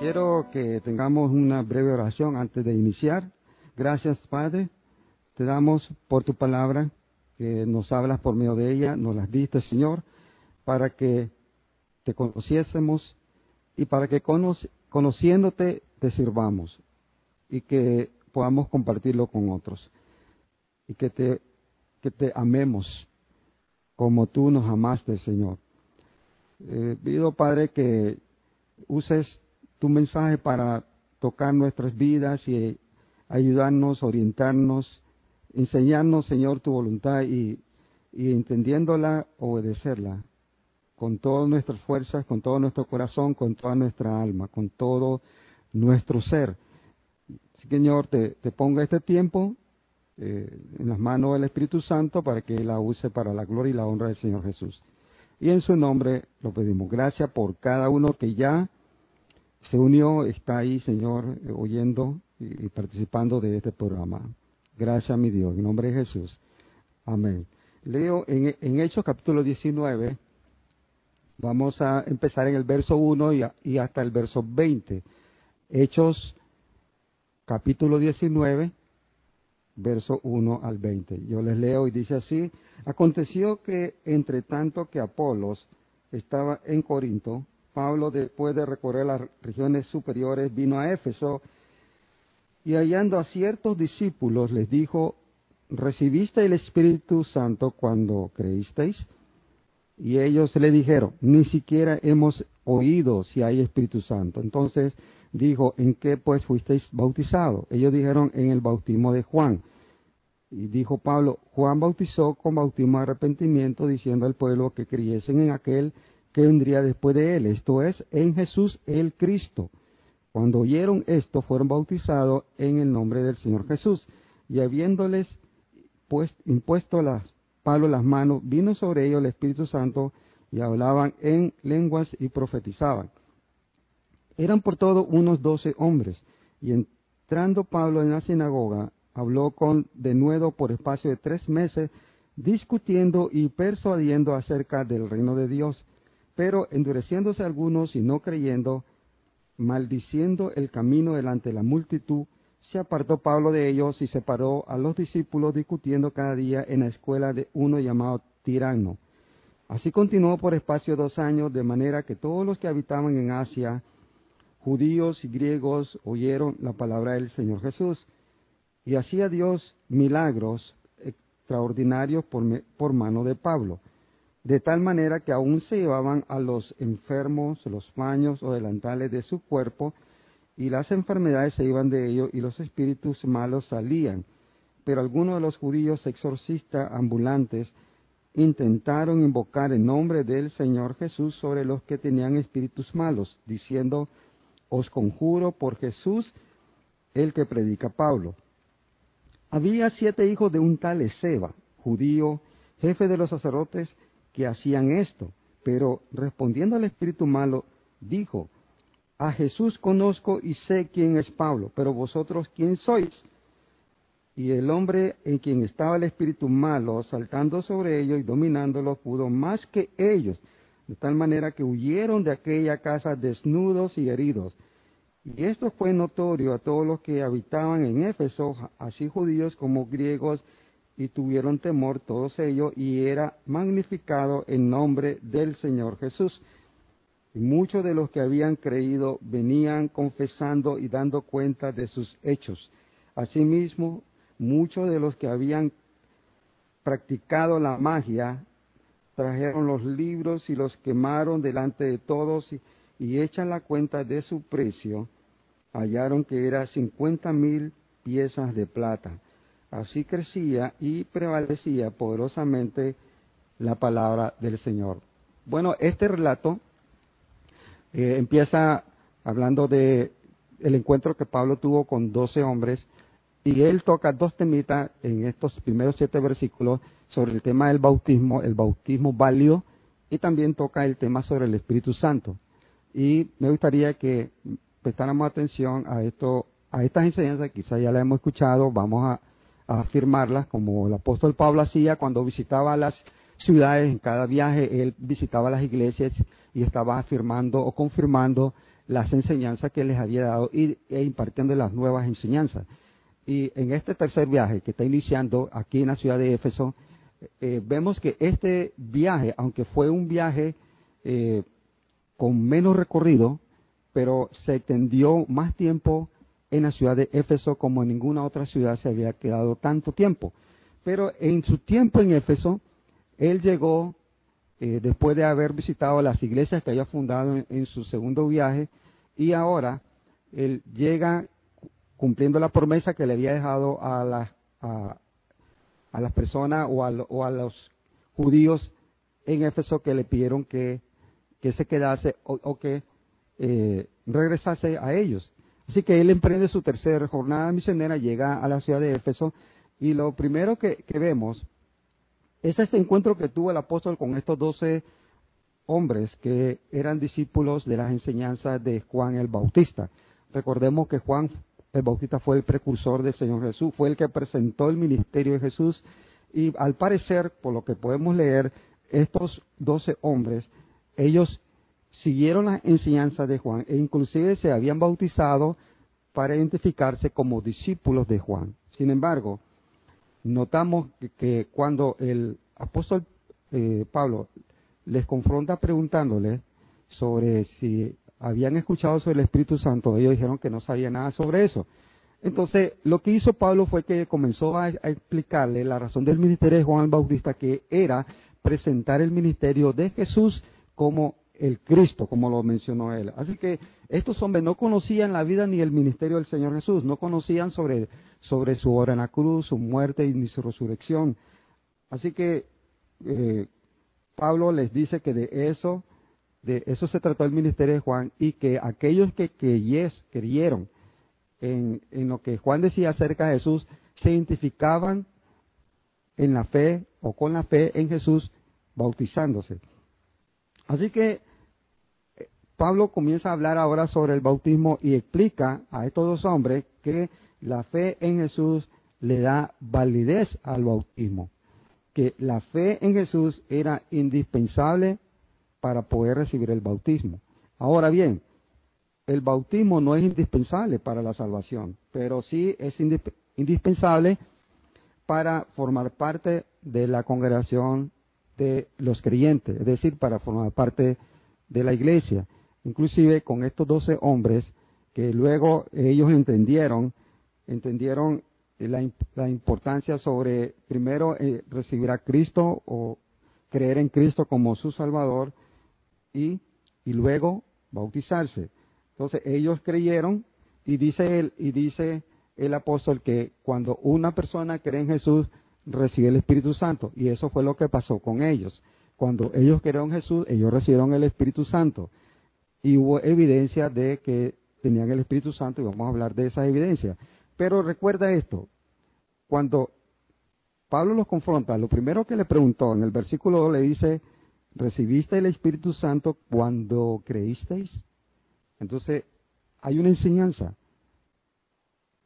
Quiero que tengamos una breve oración antes de iniciar. Gracias, Padre. Te damos por tu palabra, que nos hablas por medio de ella, nos las diste, Señor, para que te conociésemos y para que conociéndote te sirvamos y que podamos compartirlo con otros y que te, que te amemos como tú nos amaste, Señor. Eh, pido, Padre, que uses tu mensaje para tocar nuestras vidas y ayudarnos, orientarnos, enseñarnos, Señor, tu voluntad y, entendiéndola, obedecerla con todas nuestras fuerzas, con todo nuestro corazón, con toda nuestra alma, con todo nuestro ser. Señor, te, te ponga este tiempo eh, en las manos del Espíritu Santo para que la use para la gloria y la honra del Señor Jesús. Y en su nombre lo pedimos. Gracias por cada uno que ya se unió, está ahí, Señor, eh, oyendo y, participando de este programa. Gracias, mi Dios, en nombre de Jesús. Amén. Leo en, en Hechos capítulo 19, vamos a empezar en el verso 1 y, y hasta el verso 20. Hechos capítulo 19, verso 1 al 20. Yo les leo y dice así, aconteció que entre tanto que Apolos estaba en Corinto, Pablo, después de recorrer las regiones superiores, vino a Éfeso y hallando a ciertos discípulos les dijo, ¿recibiste el Espíritu Santo cuando creísteis? Y ellos le dijeron, ni siquiera hemos oído si hay Espíritu Santo. Entonces dijo, ¿en qué pues fuisteis bautizados? Ellos dijeron, en el bautismo de Juan. Y dijo Pablo, Juan bautizó con bautismo de arrepentimiento, diciendo al pueblo que creyesen en aquel que vendría después de él, esto es, en Jesús el Cristo. Cuando oyeron esto, fueron bautizados en el nombre del Señor Jesús. Y habiéndoles pues, impuesto las, Pablo las manos, vino sobre ellos el Espíritu Santo y hablaban en lenguas y profetizaban. Eran por todo unos doce hombres. Y entrando Pablo en la sinagoga, habló con denuedo por espacio de tres meses, discutiendo y persuadiendo acerca del reino de Dios pero endureciéndose algunos y no creyendo, maldiciendo el camino delante de la multitud, se apartó Pablo de ellos y separó a los discípulos discutiendo cada día en la escuela de uno llamado Tirano. Así continuó por espacio dos años, de manera que todos los que habitaban en Asia, judíos y griegos, oyeron la palabra del Señor Jesús. Y hacía Dios milagros extraordinarios por, por mano de Pablo de tal manera que aún se llevaban a los enfermos los baños o delantales de su cuerpo, y las enfermedades se iban de ellos y los espíritus malos salían. Pero algunos de los judíos exorcistas ambulantes intentaron invocar el nombre del Señor Jesús sobre los que tenían espíritus malos, diciendo, os conjuro por Jesús, el que predica Pablo. Había siete hijos de un tal Ezeba, judío, jefe de los sacerdotes, que hacían esto, pero respondiendo al espíritu malo, dijo, a Jesús conozco y sé quién es Pablo, pero vosotros quién sois. Y el hombre en quien estaba el espíritu malo, saltando sobre ellos y dominándolo, pudo más que ellos, de tal manera que huyeron de aquella casa desnudos y heridos. Y esto fue notorio a todos los que habitaban en Éfeso, así judíos como griegos, y tuvieron temor todos ellos y era magnificado en nombre del Señor Jesús. Y muchos de los que habían creído venían confesando y dando cuenta de sus hechos. Asimismo, muchos de los que habían practicado la magia trajeron los libros y los quemaron delante de todos y, y echan la cuenta de su precio, hallaron que era cincuenta mil piezas de plata Así crecía y prevalecía poderosamente la palabra del Señor. Bueno, este relato eh, empieza hablando de el encuentro que Pablo tuvo con doce hombres y él toca dos temitas en estos primeros siete versículos sobre el tema del bautismo, el bautismo válido y también toca el tema sobre el Espíritu Santo. Y me gustaría que prestáramos atención a esto, a estas enseñanzas, quizás ya las hemos escuchado, vamos a a como el apóstol Pablo hacía cuando visitaba las ciudades, en cada viaje él visitaba las iglesias y estaba afirmando o confirmando las enseñanzas que les había dado y, e impartiendo las nuevas enseñanzas. Y en este tercer viaje que está iniciando aquí en la ciudad de Éfeso, eh, vemos que este viaje, aunque fue un viaje eh, con menos recorrido, pero se extendió más tiempo en la ciudad de Éfeso como en ninguna otra ciudad se había quedado tanto tiempo. Pero en su tiempo en Éfeso, él llegó, eh, después de haber visitado las iglesias que había fundado en, su segundo viaje, y ahora él llega cumpliendo la promesa que le había dejado a las, a, las personas o a, los judíos en Éfeso que le pidieron que, se quedase o, que eh, regresase a ellos. Así que él emprende su tercera jornada misionera, llega a la ciudad de Éfeso y lo primero que, vemos es este encuentro que tuvo el apóstol con estos doce hombres que eran discípulos de las enseñanzas de Juan el Bautista. Recordemos que Juan el Bautista fue el precursor del Señor Jesús, fue el que presentó el ministerio de Jesús y al parecer, por lo que podemos leer, estos doce hombres, ellos siguieron las enseñanzas de Juan e inclusive se habían bautizado para identificarse como discípulos de Juan. Sin embargo, notamos que, cuando el apóstol eh, Pablo les confronta preguntándole sobre si habían escuchado sobre el Espíritu Santo, ellos dijeron que no sabían nada sobre eso. Entonces, lo que hizo Pablo fue que comenzó a, a explicarle la razón del ministerio de Juan el Bautista, que era presentar el ministerio de Jesús como el Cristo, como lo mencionó él. Así que estos hombres no conocían la vida ni el ministerio del Señor Jesús, no conocían sobre, sobre su obra en la cruz, su muerte y ni su resurrección. Así que eh, Pablo les dice que de eso, de eso se trató el ministerio de Juan y que aquellos que, creyeron en, en lo que Juan decía acerca de Jesús se identificaban en la fe o con la fe en Jesús bautizándose. Así que Pablo comienza a hablar ahora sobre el bautismo y explica a estos dos hombres que la fe en Jesús le da validez al bautismo, que la fe en Jesús era indispensable para poder recibir el bautismo. Ahora bien, el bautismo no es indispensable para la salvación, pero sí es indispensable para formar parte de la congregación de los creyentes, es decir, para formar parte de la iglesia inclusive con estos doce hombres que luego ellos entendieron, entendieron la, importancia sobre primero eh, recibir a Cristo o creer en Cristo como su Salvador y, y luego bautizarse. Entonces ellos creyeron y dice él y dice el apóstol que cuando una persona cree en Jesús recibe el Espíritu Santo y eso fue lo que pasó con ellos. Cuando ellos creyeron en Jesús, ellos recibieron el Espíritu Santo y hubo evidencia de que tenían el Espíritu Santo y vamos a hablar de esa evidencia. Pero recuerda esto, cuando Pablo los confronta, lo primero que le preguntó en el versículo 2 le dice, ¿recibiste el Espíritu Santo cuando creísteis? Entonces, hay una enseñanza.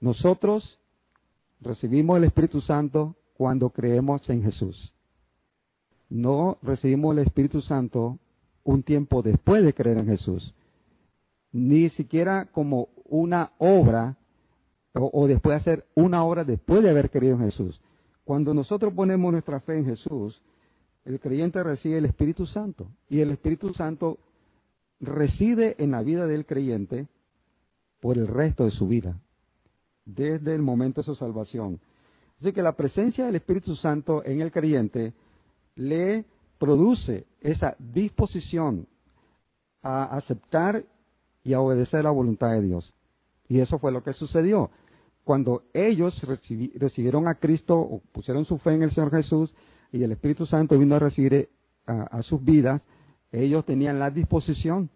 Nosotros recibimos el Espíritu Santo cuando creemos en Jesús. No recibimos el Espíritu Santo un tiempo después de creer en Jesús. Ni siquiera como una obra o, después de hacer una obra después de haber creído en Jesús. Cuando nosotros ponemos nuestra fe en Jesús, el creyente recibe el Espíritu Santo y el Espíritu Santo reside en la vida del creyente por el resto de su vida, desde el momento de su salvación. Así que la presencia del Espíritu Santo en el creyente le produce esa disposición a aceptar y a obedecer la voluntad de Dios. Y eso fue lo que sucedió. Cuando ellos recibieron a Cristo o pusieron su fe en el Señor Jesús y el Espíritu Santo vino a recibir eh, a, sus vidas, ellos tenían la disposición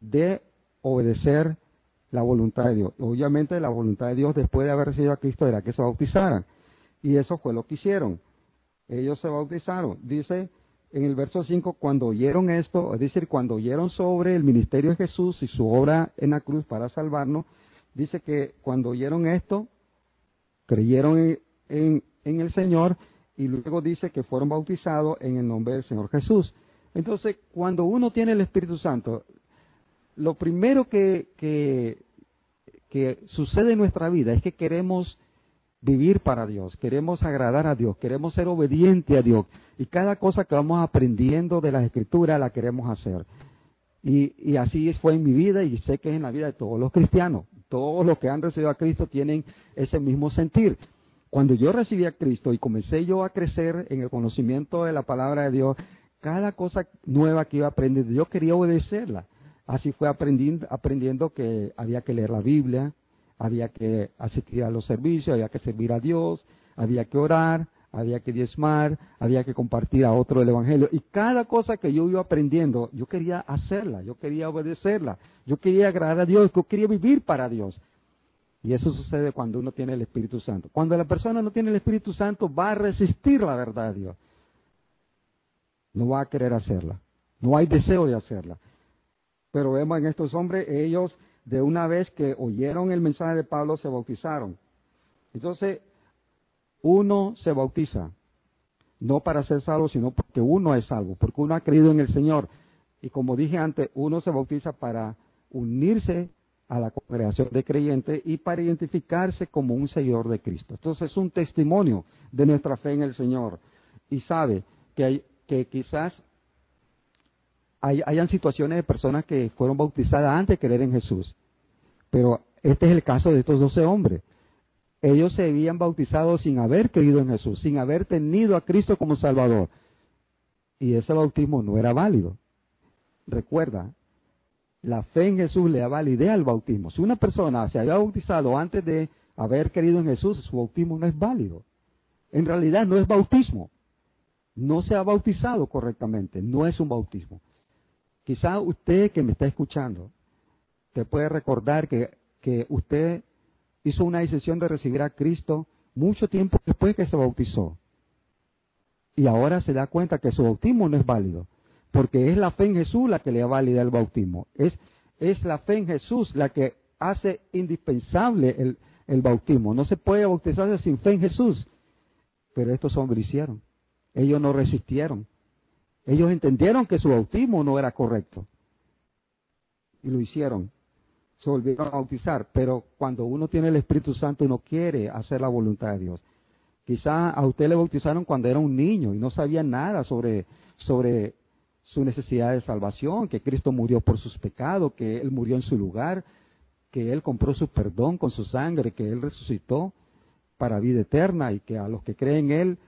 de obedecer la voluntad de Dios. Obviamente la voluntad de Dios después de haber recibido a Cristo era que se bautizaran. Y eso fue lo que hicieron. Ellos se bautizaron. Dice en el verso 5, cuando oyeron esto, es decir, cuando oyeron sobre el ministerio de Jesús y su obra en la cruz para salvarnos, dice que cuando oyeron esto, creyeron en, el Señor y luego dice que fueron bautizados en el nombre del Señor Jesús. Entonces, cuando uno tiene el Espíritu Santo, lo primero que, sucede en nuestra vida es que queremos vivir para Dios, queremos agradar a Dios, queremos ser obedientes a Dios. Y cada cosa que vamos aprendiendo de las escrituras la queremos hacer. Y, y así fue en mi vida y sé que es en la vida de todos los cristianos. Todos los que han recibido a Cristo tienen ese mismo sentir. Cuando yo recibí a Cristo y comencé yo a crecer en el conocimiento de la palabra de Dios, cada cosa nueva que iba aprendiendo, yo quería obedecerla. Así fue aprendiendo, aprendiendo que había que leer la Biblia, había que asistir a los servicios, había que servir a Dios, había que orar, había que diezmar, había que compartir a otro el Evangelio. Y cada cosa que yo iba aprendiendo, yo quería hacerla, yo quería obedecerla, yo quería agradar a Dios, yo quería vivir para Dios. Y eso sucede cuando uno tiene el Espíritu Santo. Cuando la persona no tiene el Espíritu Santo, va a resistir la verdad de Dios. No va a querer hacerla. No hay deseo de hacerla. Pero vemos en estos hombres, ellos de una vez que oyeron el mensaje de Pablo se bautizaron. Entonces, uno se bautiza, no para ser salvo, sino porque uno es salvo, porque uno ha creído en el Señor. Y como dije antes, uno se bautiza para unirse a la congregación de creyentes y para identificarse como un seguidor de Cristo. Entonces es un testimonio de nuestra fe en el Señor. Y sabe que, hay, que quizás hay, hayan situaciones de personas que fueron bautizadas antes de creer en Jesús. Pero este es el caso de estos doce hombres. Ellos se habían bautizado sin haber creído en Jesús, sin haber tenido a Cristo como Salvador. Y ese bautismo no era válido. Recuerda, la fe en Jesús le da validez al bautismo. Si una persona se había bautizado antes de haber creído en Jesús, su bautismo no es válido. En realidad no es bautismo. No se ha bautizado correctamente. No es un bautismo. Quizá usted que me está escuchando, te puede recordar que, usted hizo una decisión de recibir a Cristo mucho tiempo después que se bautizó. Y ahora se da cuenta que su bautismo no es válido, porque es la fe en Jesús la que le da válida el bautismo. Es, es la fe en Jesús la que hace indispensable el, el bautismo. No se puede bautizarse sin fe en Jesús. Pero estos hombres hicieron. Ellos no resistieron. Ellos entendieron que su bautismo no era correcto. Y lo hicieron. Se volvieron a bautizar. Pero cuando uno tiene el Espíritu Santo, uno quiere hacer la voluntad de Dios. Quizá a usted le bautizaron cuando era un niño y no sabía nada sobre, sobre su necesidad de salvación, que Cristo murió por sus pecados, que Él murió en su lugar, que Él compró su perdón con su sangre, que Él resucitó para vida eterna y que a los que creen en Él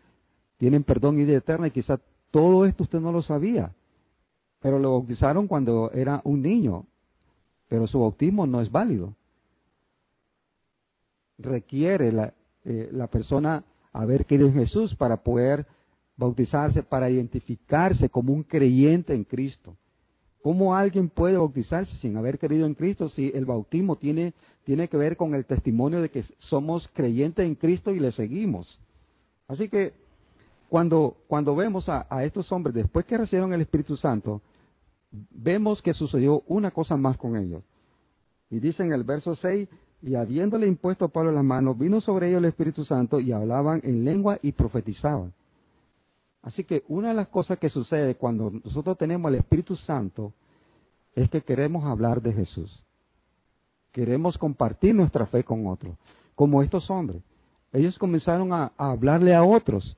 tienen perdón y vida eterna y quizá todo esto usted no lo sabía, pero lo bautizaron cuando era un niño, pero su bautismo no es válido. Requiere la, eh, la persona haber querido en Jesús para poder bautizarse, para identificarse como un creyente en Cristo. ¿Cómo alguien puede bautizarse sin haber querido en Cristo si el bautismo tiene, tiene que ver con el testimonio de que somos creyentes en Cristo y le seguimos? Así que cuando, cuando vemos a, estos hombres, después que recibieron el Espíritu Santo, vemos que sucedió una cosa más con ellos. Y dice en el verso 6, y habiéndole impuesto a Pablo las manos, vino sobre ellos el Espíritu Santo y hablaban en lengua y profetizaban. Así que una de las cosas que sucede cuando nosotros tenemos el Espíritu Santo es que queremos hablar de Jesús. Queremos compartir nuestra fe con otros, como estos hombres. Ellos comenzaron a hablarle a otros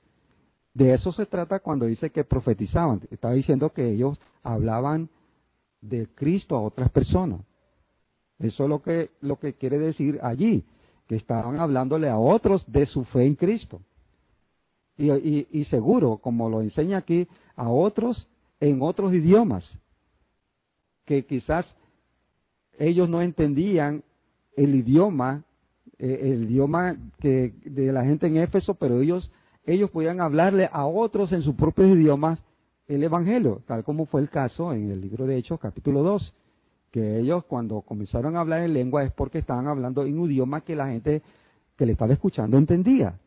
de eso se trata cuando dice que profetizaban. Estaba diciendo que ellos hablaban de Cristo a otras personas. Eso es lo que, lo que quiere decir allí, que estaban hablándole a otros de su fe en Cristo. Y, y, seguro, como lo enseña aquí, a otros en otros idiomas, que quizás ellos no entendían el idioma, eh, el idioma que de la gente en Éfeso, pero ellos ellos podían hablarle a otros en sus propios idiomas el Evangelio, tal como fue el caso en el libro de Hechos capítulo 2, que ellos cuando comenzaron a hablar en lengua es porque estaban hablando en un idioma que la gente que le estaba escuchando entendía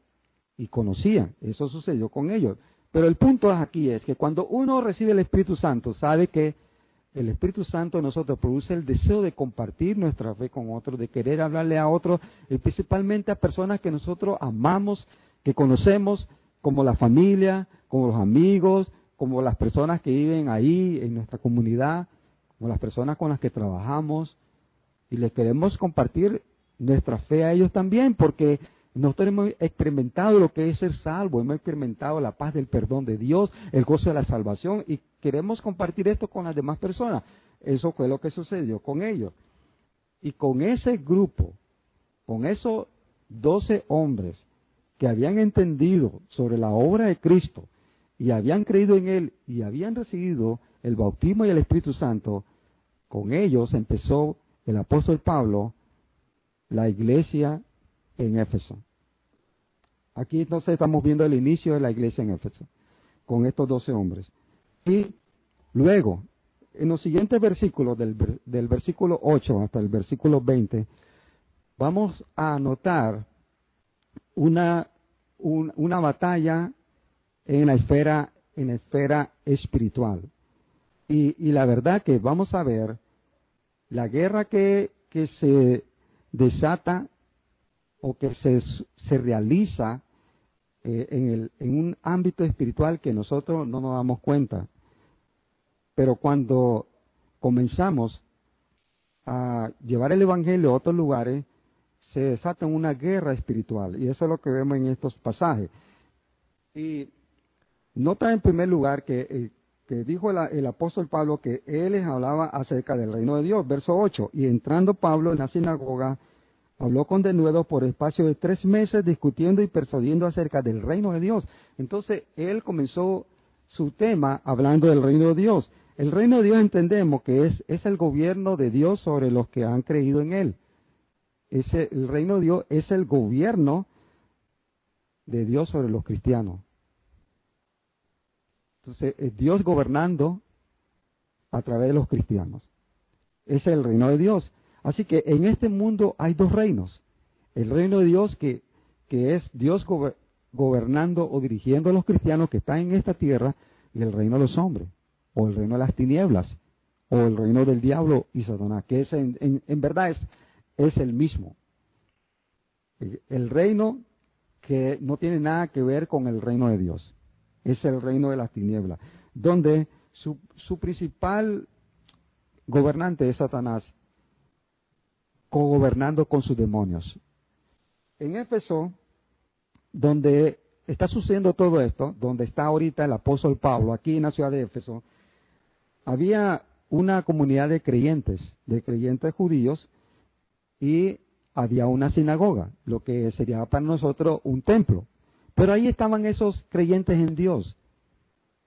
y conocía. Eso sucedió con ellos. Pero el punto aquí es que cuando uno recibe el Espíritu Santo, sabe que el Espíritu Santo en nosotros produce el deseo de compartir nuestra fe con otros, de querer hablarle a otros, y principalmente a personas que nosotros amamos, que conocemos como la familia, como los amigos, como las personas que viven ahí en nuestra comunidad, con las personas con las que trabajamos, y les queremos compartir nuestra fe a ellos también, porque nosotros hemos experimentado lo que es ser salvo, hemos experimentado la paz del perdón de Dios, el gozo de la salvación, y queremos compartir esto con las demás personas. Eso fue lo que sucedió con ellos. Y con ese grupo, con esos doce hombres que habían entendido sobre la obra de Cristo y habían creído en Él y habían recibido el bautismo y el Espíritu Santo, con ellos empezó el apóstol Pablo la iglesia en Éfeso. Aquí entonces estamos viendo el inicio de la iglesia en Éfeso, con estos doce hombres. Y luego, en los siguientes versículos, del, del versículo 8 hasta el versículo 20, vamos a notar una, una batalla en la esfera, en esfera espiritual. Y, y, la verdad que vamos a ver la guerra que, que se desata o que se, se realiza eh, en, el, en un ámbito espiritual que nosotros no nos damos cuenta. Pero cuando comenzamos a llevar el Evangelio a otros lugares, se desata una guerra espiritual. Y eso es lo que vemos en estos pasajes. Y nota en primer lugar que, eh, que dijo el apóstol Pablo que él les hablaba acerca del reino de Dios. Verso 8. Y entrando Pablo en la sinagoga, habló con denuedo por espacio de tres meses discutiendo y persuadiendo acerca del reino de Dios. Entonces él comenzó su tema hablando del reino de Dios. El reino de Dios entendemos que es, es el gobierno de Dios sobre los que han creído en él. El reino de Dios es el gobierno de Dios sobre los cristianos. Entonces, es Dios gobernando a través de los cristianos. Es el reino de Dios. Así que en este mundo hay dos reinos. El reino de Dios que, que es Dios gobernando o dirigiendo a los cristianos que están en esta tierra y el reino de los hombres, o el reino de las tinieblas, o el reino del diablo y Satanás, que es en, en, verdad es, es el mismo. El reino que no tiene nada que ver con el reino de Dios. Es el reino de las tinieblas, donde su, su principal gobernante es Satanás cogobernando con sus demonios. En Éfeso, donde está sucediendo todo esto, donde está ahorita el apóstol Pablo, aquí en la ciudad de Éfeso, había una comunidad de creyentes, de creyentes judíos, y había una sinagoga, lo que sería para nosotros un templo. Pero ahí estaban esos creyentes en Dios.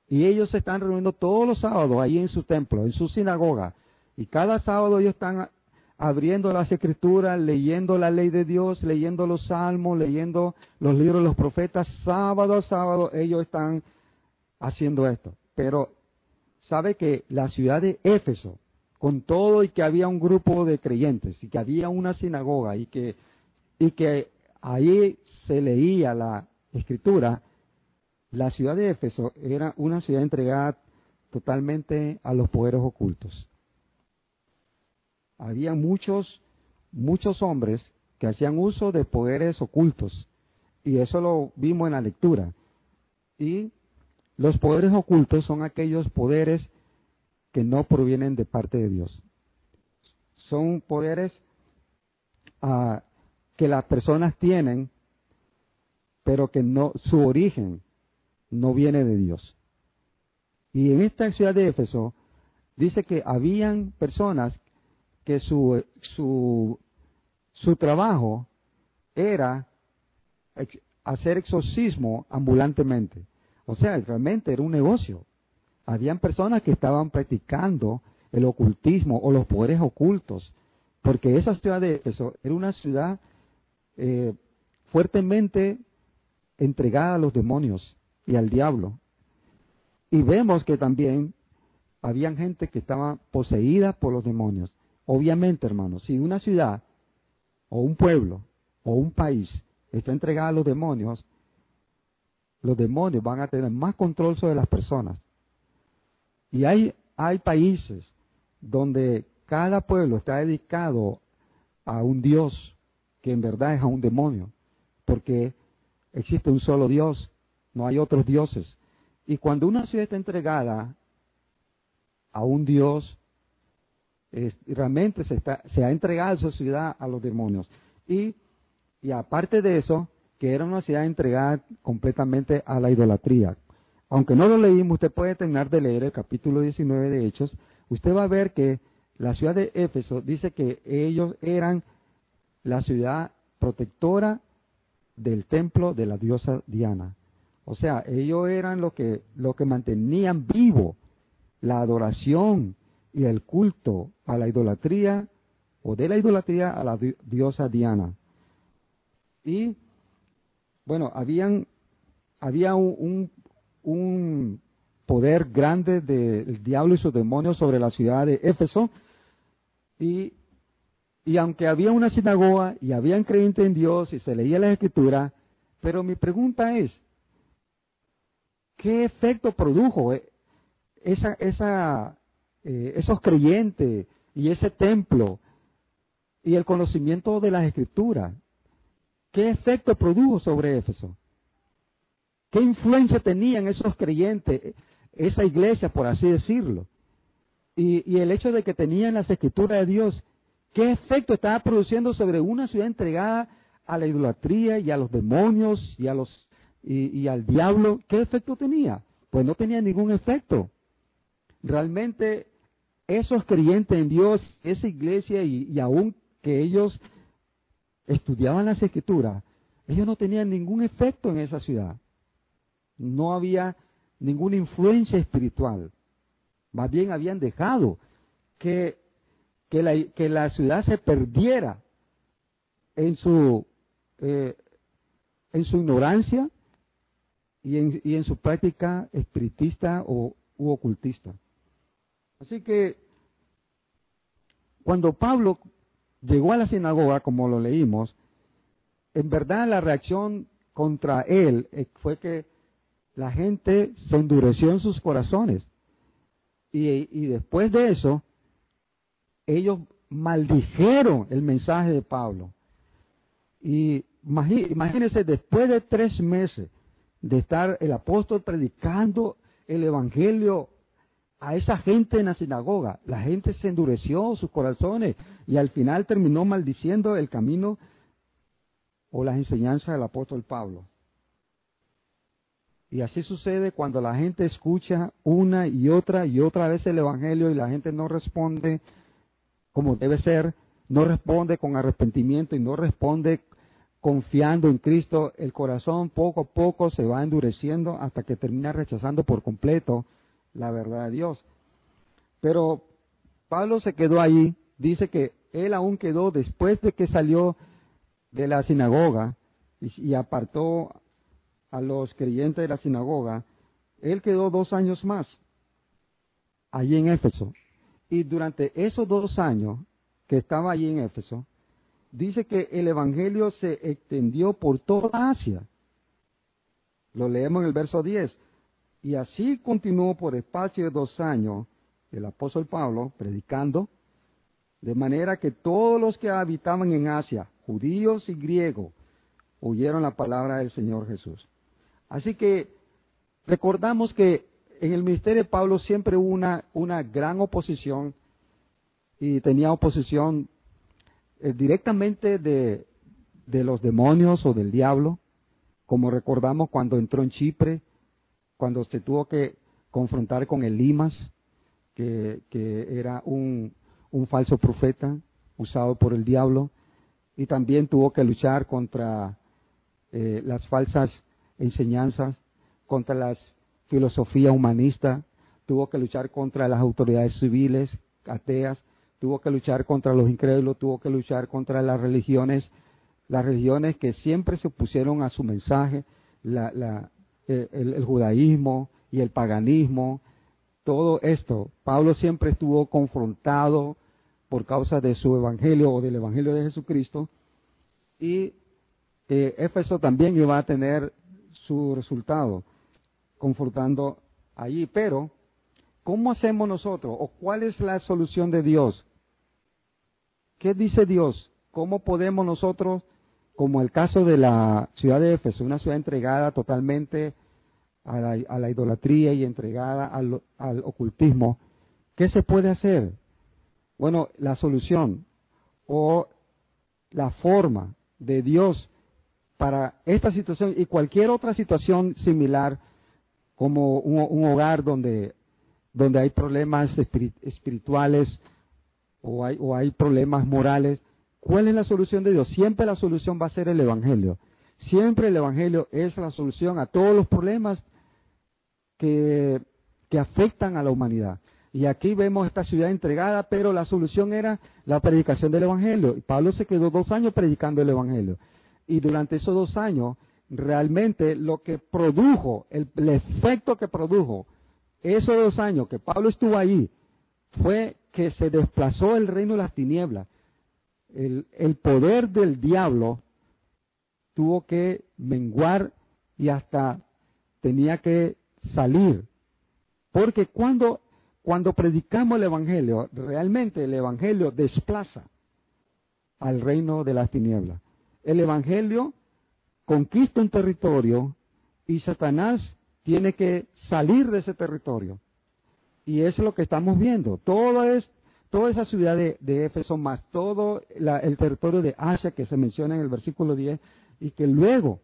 Y ellos se están reuniendo todos los sábados ahí en su templo, en su sinagoga. Y cada sábado ellos están abriendo las escrituras, leyendo la ley de Dios, leyendo los salmos, leyendo los libros de los profetas, sábado a sábado ellos están haciendo esto. Pero sabe que la ciudad de Éfeso, con todo y que había un grupo de creyentes y que había una sinagoga y que, y que ahí se leía la escritura, la ciudad de Éfeso era una ciudad entregada totalmente a los poderes ocultos había muchos, muchos hombres que hacían uso de poderes ocultos. Y eso lo vimos en la lectura. Y los poderes ocultos son aquellos poderes que no provienen de parte de Dios. Son poderes ah, que las personas tienen, pero que no, su origen no viene de Dios. Y en esta ciudad de Éfeso dice que habían personas que su, su, su trabajo era hacer exorcismo ambulantemente. O sea, realmente era un negocio. Habían personas que estaban practicando el ocultismo o los poderes ocultos, porque esa ciudad de eso era una ciudad eh, fuertemente entregada a los demonios y al diablo. Y vemos que también habían gente que estaba poseída por los demonios. Obviamente, hermanos, si una ciudad o un pueblo o un país está entregada a los demonios, los demonios van a tener más control sobre las personas. Y hay, hay países donde cada pueblo está dedicado a un Dios que en verdad es a un demonio, porque existe un solo Dios, no hay otros dioses. Y cuando una ciudad está entregada a un Dios realmente se, está, se ha entregado esa ciudad a los demonios. Y, y aparte de eso, que era una ciudad entregada completamente a la idolatría. Aunque no lo leímos, usted puede terminar de leer el capítulo 19 de Hechos, usted va a ver que la ciudad de Éfeso dice que ellos eran la ciudad protectora del templo de la diosa Diana. O sea, ellos eran lo que, lo que mantenían vivo la adoración y el culto a la idolatría o de la idolatría a la diosa Diana. Y bueno, habían, había un poder grande del diablo y sus demonios sobre la ciudad de Éfeso. Y, y aunque había una sinagoga y habían creyentes en Dios y se leía la escritura, pero mi pregunta es, ¿qué efecto produjo eh, esa, esa, eh, esos creyentes y ese templo y el conocimiento de las escrituras? ¿Qué efecto produjo sobre Éfeso? ¿Qué influencia tenían esos creyentes, esa iglesia, por así decirlo? Y, el hecho de que tenían las escrituras de Dios, ¿qué efecto estaba produciendo sobre una ciudad entregada a la idolatría y a los demonios y, a los, y, al diablo? ¿Qué efecto tenía? Pues no tenía ningún efecto. Realmente esos creyentes en Dios, esa iglesia y, y aún que ellos estudiaban las escrituras, ellos no tenían ningún efecto en esa ciudad. No había ninguna influencia espiritual. Más bien habían dejado que, que, la, que la ciudad se perdiera en su, eh, en su ignorancia y en, y en su práctica espiritista o u ocultista. Así que cuando Pablo llegó a la sinagoga, como lo leímos, en verdad la reacción contra él eh, fue que la gente se endureció en sus corazones. Y, después de eso, ellos maldijeron el mensaje de Pablo. Y imagínense, después de tres meses de estar el apóstol predicando el Evangelio a esa gente en la sinagoga. La gente se endureció sus corazones y al final terminó maldiciendo el camino o las enseñanzas del apóstol Pablo. Y así sucede cuando la gente escucha una y otra y otra vez el Evangelio y la gente no responde como debe ser, no responde con arrepentimiento y no responde confiando en Cristo, el corazón poco a poco se va endureciendo hasta que termina rechazando por completo la verdad de Dios. Pero Pablo se quedó ahí, dice que él aún quedó después de que salió de la sinagoga y, apartó a los creyentes de la sinagoga, él quedó dos años más allí en Éfeso. Y durante esos dos años que estaba allí en Éfeso, dice que el Evangelio se extendió por toda Asia. Lo leemos en el verso 10. Y así continuó por espacio de dos años el apóstol Pablo predicando, de manera que todos los que habitaban en Asia, judíos y griegos, oyeron la palabra del Señor Jesús. Así que recordamos que en el ministerio de Pablo siempre hubo una, gran oposición y tenía oposición eh, directamente de, los demonios o del diablo, como recordamos cuando entró en Chipre cuando se tuvo que confrontar con el Limas, que, era un, falso profeta usado por el diablo, y también tuvo que luchar contra eh, las falsas enseñanzas, contra las filosofía humanista, tuvo que luchar contra las autoridades civiles, ateas, tuvo que luchar contra los incrédulos, tuvo que luchar contra las religiones, las religiones que siempre se opusieron a su mensaje, la, la, eh, el, judaísmo y el paganismo, todo esto, Pablo siempre estuvo confrontado por causa de su evangelio o del evangelio de Jesucristo. Y eh, Éfeso también iba a tener su resultado confrontando allí. Pero, ¿cómo hacemos nosotros? ¿O cuál es la solución de Dios? ¿Qué dice Dios? ¿Cómo podemos nosotros como el caso de la ciudad de Éfeso, una ciudad entregada totalmente a la, idolatría y entregada al, ocultismo, ¿qué se puede hacer? Bueno, la solución o la forma de Dios para esta situación y cualquier otra situación similar, como un, hogar donde, donde hay problemas espirituales o hay, o hay problemas morales, ¿cuál es la solución de Dios? Siempre la solución va a ser el Evangelio. Siempre el Evangelio es la solución a todos los problemas que, que afectan a la humanidad. Y aquí vemos esta ciudad entregada, pero la solución era la predicación del Evangelio. Pablo se quedó dos años predicando el Evangelio. Y durante esos dos años, realmente lo que produjo, el, efecto que produjo esos dos años que Pablo estuvo ahí, fue que se desplazó el reino de las tinieblas. El, el poder del diablo tuvo que menguar y hasta tenía que salir. Porque cuando cuando predicamos el Evangelio, realmente el Evangelio desplaza al reino de las tinieblas. El Evangelio conquista un territorio y Satanás tiene que salir de ese territorio. Y eso es lo que estamos viendo. Todo es, toda esa ciudad de, Éfeso, más todo el territorio de Asia que se menciona en el versículo 10, y que luego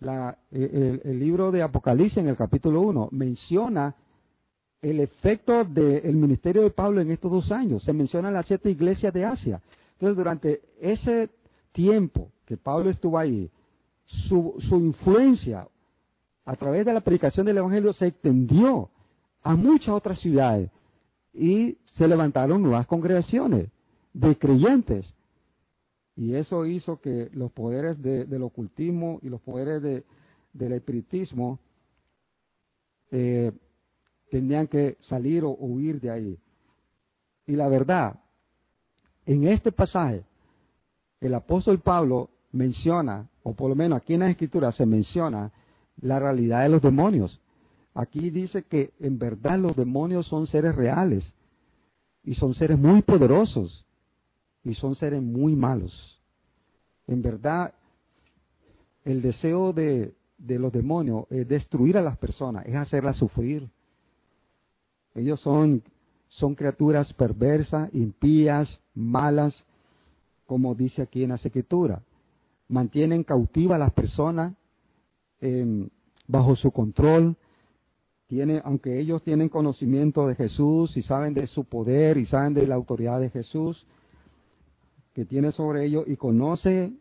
el, el, libro de Apocalipsis en el capítulo 1 menciona el efecto del ministerio de Pablo en estos dos años. Se mencionan las siete iglesias de Asia. Entonces, durante ese tiempo que Pablo estuvo ahí, su, su influencia a través de la predicación del Evangelio se extendió a muchas otras ciudades y se levantaron nuevas congregaciones de creyentes. Y eso hizo que los poderes del ocultismo y los poderes del espiritismo eh, tenían que salir o huir de ahí. Y la verdad, en este pasaje, el apóstol Pablo menciona, o por lo menos aquí en la escritura se menciona, la realidad de los demonios. Aquí dice que en verdad los demonios son seres reales y son seres muy poderosos y son seres muy malos. En verdad, el deseo de, los demonios es destruir a las personas, es hacerlas sufrir, ellos son criaturas perversas, impías, malas, como dice aquí en la escritura. Mantienen cautiva a las personas em, bajo su control. Tiene, aunque ellos tienen conocimiento de Jesús y saben de su poder y saben de la autoridad de Jesús que tiene sobre ellos y conoce,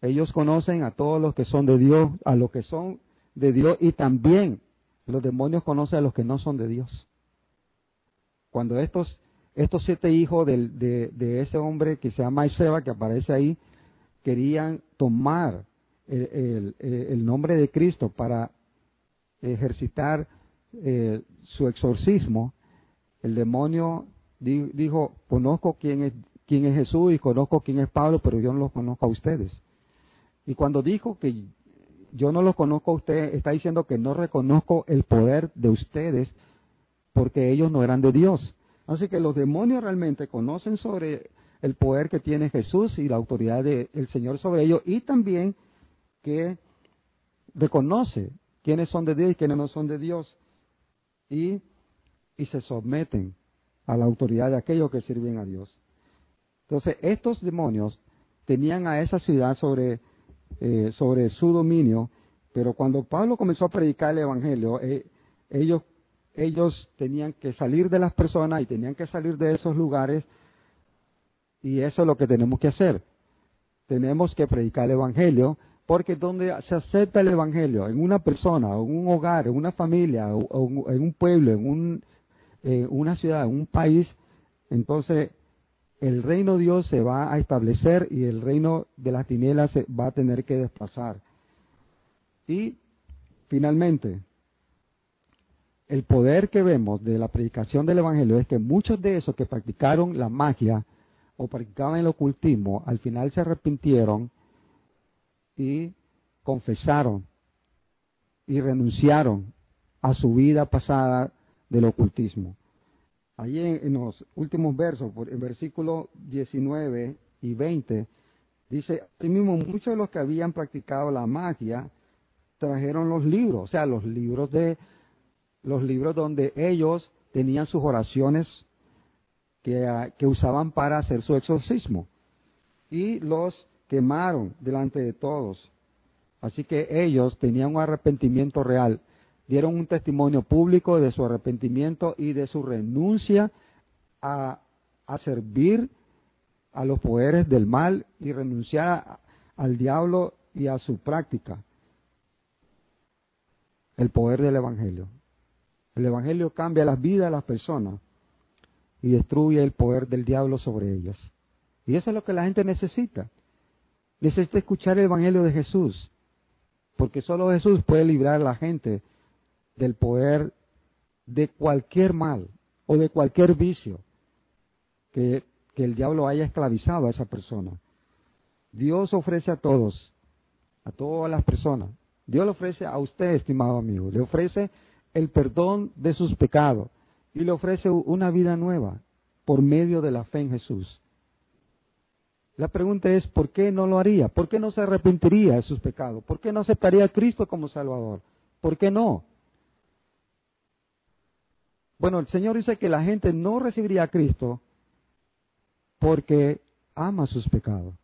ellos conocen a todos los que son de Dios, a los que son de Dios y también los demonios conocen a los que no son de Dios. Cuando estos, estos siete hijos de, ese hombre que se llama Iseba, que aparece ahí, querían tomar el, nombre de Cristo para ejercitar eh, su exorcismo, el demonio dijo, conozco quién es, quién es Jesús y conozco quién es Pablo, pero yo no los conozco a ustedes. Y cuando dijo que yo no los conozco a ustedes, está diciendo que no reconozco el poder de ustedes porque ellos no eran de Dios. Así que los demonios realmente conocen sobre el poder que tiene Jesús y la autoridad del Señor sobre ellos y también que reconoce quiénes son de Dios y quiénes no son de Dios y, y se someten a la autoridad de aquellos que sirven a Dios. Entonces, estos demonios tenían a esa ciudad sobre eh, sobre su dominio, pero cuando Pablo comenzó a predicar el Evangelio, eh, ellos, ellos tenían que salir de las personas y tenían que salir de esos lugares y eso es lo que tenemos que hacer. Tenemos que predicar el Evangelio porque donde se acepta el Evangelio, en una persona, en un hogar, en una familia, en un pueblo, en un, una ciudad, en un país, entonces el reino de Dios se va a establecer y el reino de las tinieblas se va a tener que desplazar. Y finalmente, el poder que vemos de la predicación del Evangelio es que muchos de esos que practicaron la magia o practicaban el ocultismo, al final se arrepintieron y confesaron y renunciaron a su vida pasada del ocultismo. Allí en, los últimos versos, en versículos 19 y 20, dice, mismo muchos de los que habían practicado la magia trajeron los libros, o sea, los libros de los libros donde ellos tenían sus oraciones que, ah, que usaban para hacer su exorcismo. Y los quemaron delante de todos. Así que ellos tenían un arrepentimiento real, dieron un testimonio público de su arrepentimiento y de su renuncia a, a servir a los poderes del mal y renunciar al diablo y a su práctica. El poder del Evangelio. El Evangelio cambia las vidas de las personas y destruye el poder del diablo sobre ellas. Y eso es lo que la gente necesita. Necesita escuchar el Evangelio de Jesús, porque solo Jesús puede librar a la gente del poder de cualquier mal o de cualquier vicio que, que el diablo haya esclavizado a esa persona. Dios ofrece a todos, a todas las personas. Dios le ofrece a usted, estimado amigo, le ofrece el perdón de sus pecados y le ofrece una vida nueva por medio de la fe en Jesús. La pregunta es, ¿por qué no lo haría? ¿Por qué no se arrepentiría de sus pecados? ¿Por qué no aceptaría a Cristo como Salvador? ¿Por qué no? Bueno, el Señor dice que la gente no recibiría a Cristo porque ama sus pecados.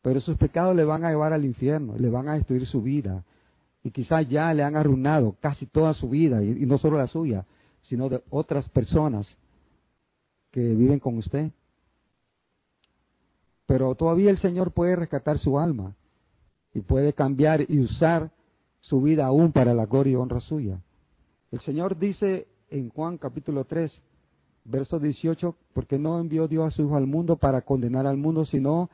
Pero sus pecados le van a llevar al infierno, le van a destruir su vida. Y quizás ya le han arruinado casi toda su vida, y, no solo la suya, sino de otras personas que viven con usted. Pero todavía el Señor puede rescatar su alma y puede cambiar y usar su vida aún para la gloria y honra suya. El Señor dice en Juan capítulo 3, verso 18, porque no envió Dios a su Hijo al mundo para condenar al mundo, sino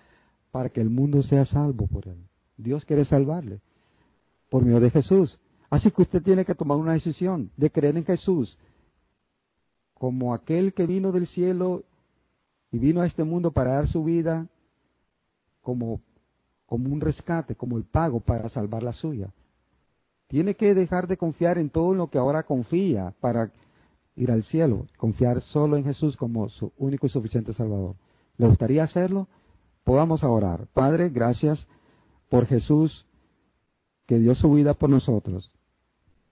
para que el mundo sea salvo por él. Dios quiere salvarle por medio de Jesús. Así que usted tiene que tomar una decisión de creer en Jesús como aquel que vino del cielo y vino a este mundo para dar su vida como, como un rescate, como el pago para salvar la suya. Tiene que dejar de confiar en todo lo que ahora confía para ir al cielo, confiar solo en Jesús como su único y suficiente Salvador. ¿Le gustaría hacerlo? Podamos orar. Padre, gracias por Jesús que dio su vida por nosotros.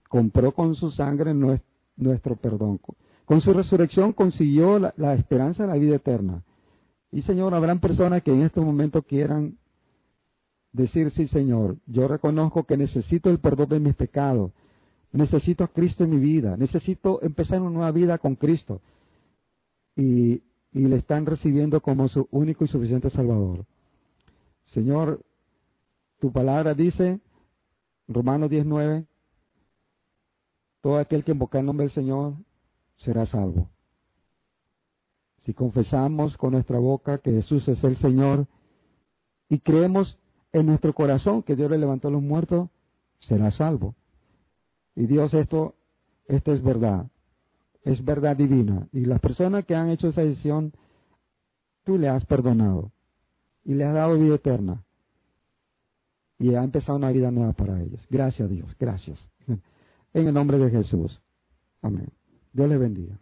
Compró con su sangre nuestro perdón. Con su resurrección consiguió la, esperanza de la vida eterna. Y Señor, habrán personas que en este momento quieran decir, sí Señor, yo reconozco que necesito el perdón de mis pecados, necesito a Cristo en mi vida, necesito empezar una nueva vida con Cristo. Y, y le están recibiendo como su único y suficiente Salvador. Señor, tu palabra dice, Romanos 19, todo aquel que invoca el nombre del Señor será salvo. Si confesamos con nuestra boca que Jesús es el Señor y creemos en nuestro corazón que Dios le levantó a los muertos, será salvo. Y Dios esto, esto es verdad, es verdad divina. Y las personas que han hecho esa decisión, tú le has perdonado y le has dado vida eterna. Y ha empezado una vida nueva para ellos. Gracias a Dios, gracias. En el nombre de Jesús. Amén. Dios le bendiga.